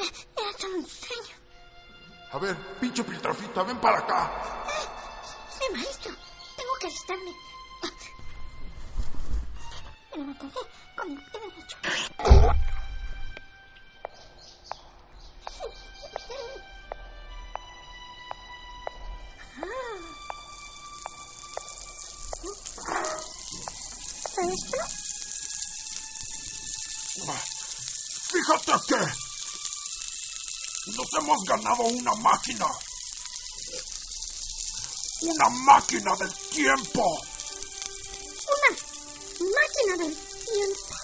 Era todo un sueño. A ver, pinche Piltrafita, ven para acá. Mi maestro, tengo que alistarme. Me levantaré con el pie derecho. ¿Maestro? Fíjate que nos hemos ganado una máquina. Una máquina del tiempo. Una máquina del tiempo.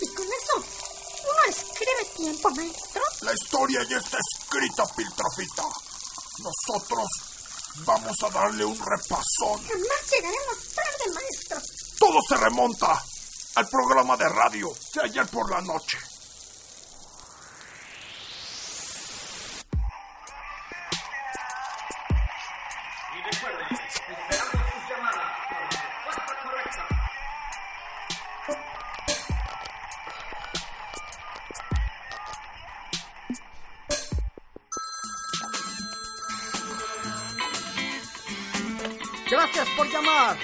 Y con eso, uno escribe tiempo, maestro. La historia ya está escrita, Piltrafita. Nosotros vamos a darle un repasón. Jamás llegaremos tarde, maestro. Todo se remonta al programa de radio de ayer por la noche. Gracias por llamar.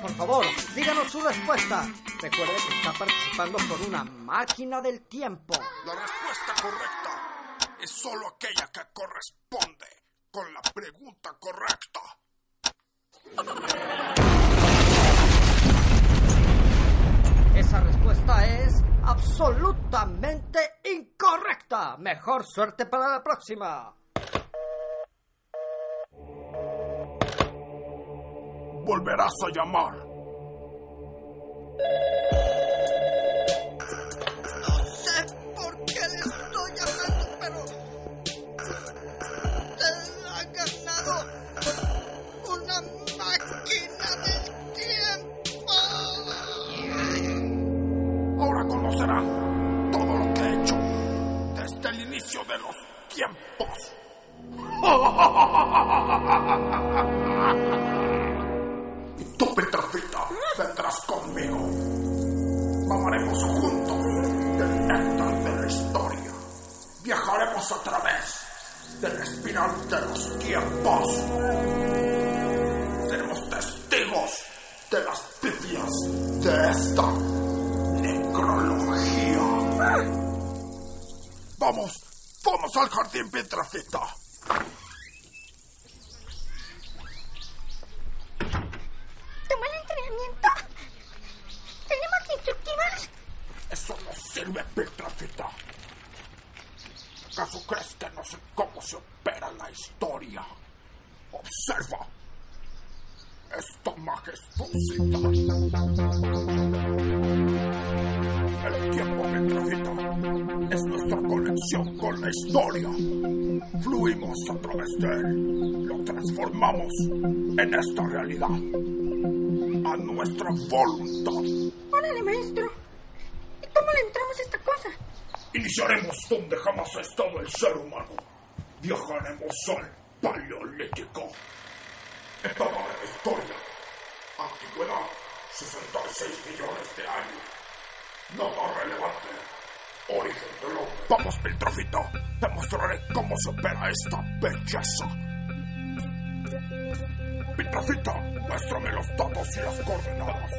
Por favor, díganos su respuesta. Recuerde que está participando por una máquina del tiempo. La respuesta correcta es solo aquella que corresponde con la pregunta correcta. Esa respuesta es absolutamente incorrecta. Mejor suerte para la próxima. Volverás a llamar. No sé por qué le estoy llamando, pero usted ha ganado una máquina del tiempo. Ahora conocerán todo lo que he hecho desde el inicio de los tiempos. tiempos. Seremos testigos de las pifias de esta necrología. Vamos, vamos al jardín, Pietrafita. ¿Tomó el entrenamiento? ¿Tenemos instructivos? Eso no sirve, Pietrafita. ¿Acaso crees que no sé cómo se opera la historia? Observa esta majestuosidad. El tiempo, Pietrafita, es nuestra conexión con la historia. Fluimos a través de él, lo transformamos en esta realidad. A nuestra voluntad. Órale, maestro. ¿Y cómo le entramos a esta cosa? Iniciaremos donde jamás ha estado el ser humano. Viajaremos al Paleolítico. Etapa de la historia. Antigüedad, 66 millones de años. Nota relevante. Origen del hombre. Vamos, Piltrafito. Te mostraré cómo se opera esta belleza. Piltrafita, muéstrame los datos y las coordenadas.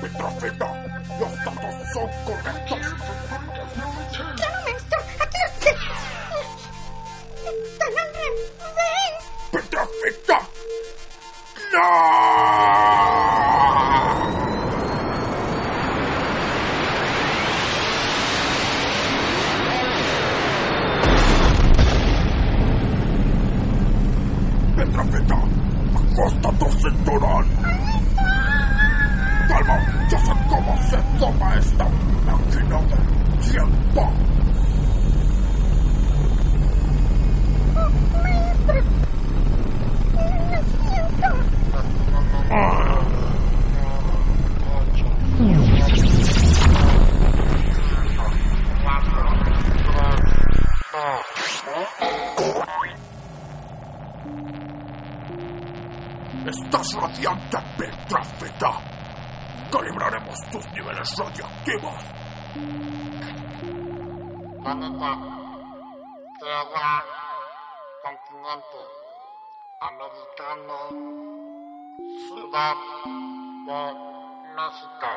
Piltrafita, los datos son correctos. Ajusta tu cinturón. Calma, ya sé cómo se toma esta máquina del tiempo. Estás radiante, Petrafita. Calibraremos tus niveles radioactivos. Planeta Tierra, continente americano, Ciudad de México.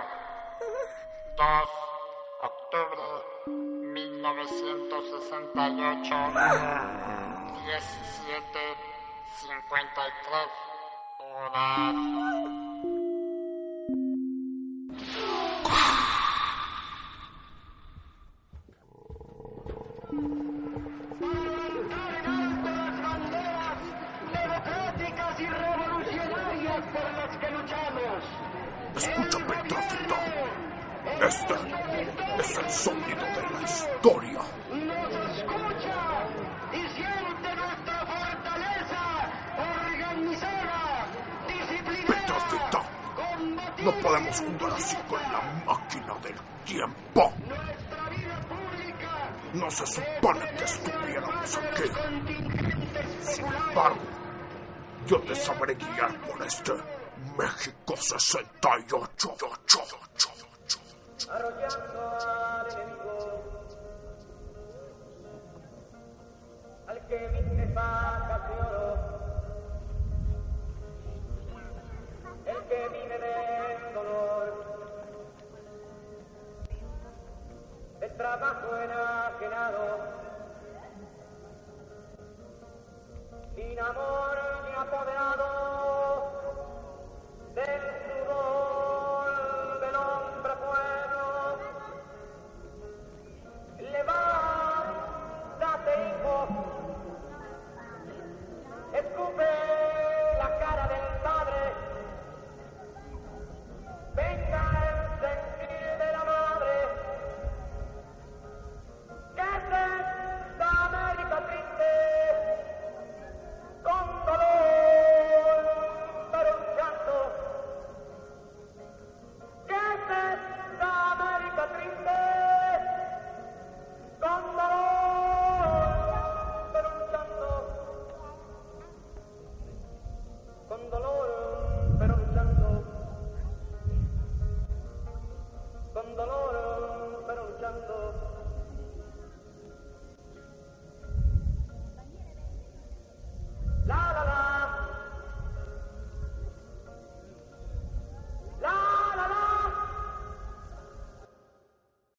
2 octubre 1968, 17.53 Este es el sonido de la historia. Nos escucha No podemos jugar así con la máquina del tiempo. No se supone que estuviéramos aquí. Sin embargo, yo te sabré guiar por este México 68. arrollando al enemigo, al que ولا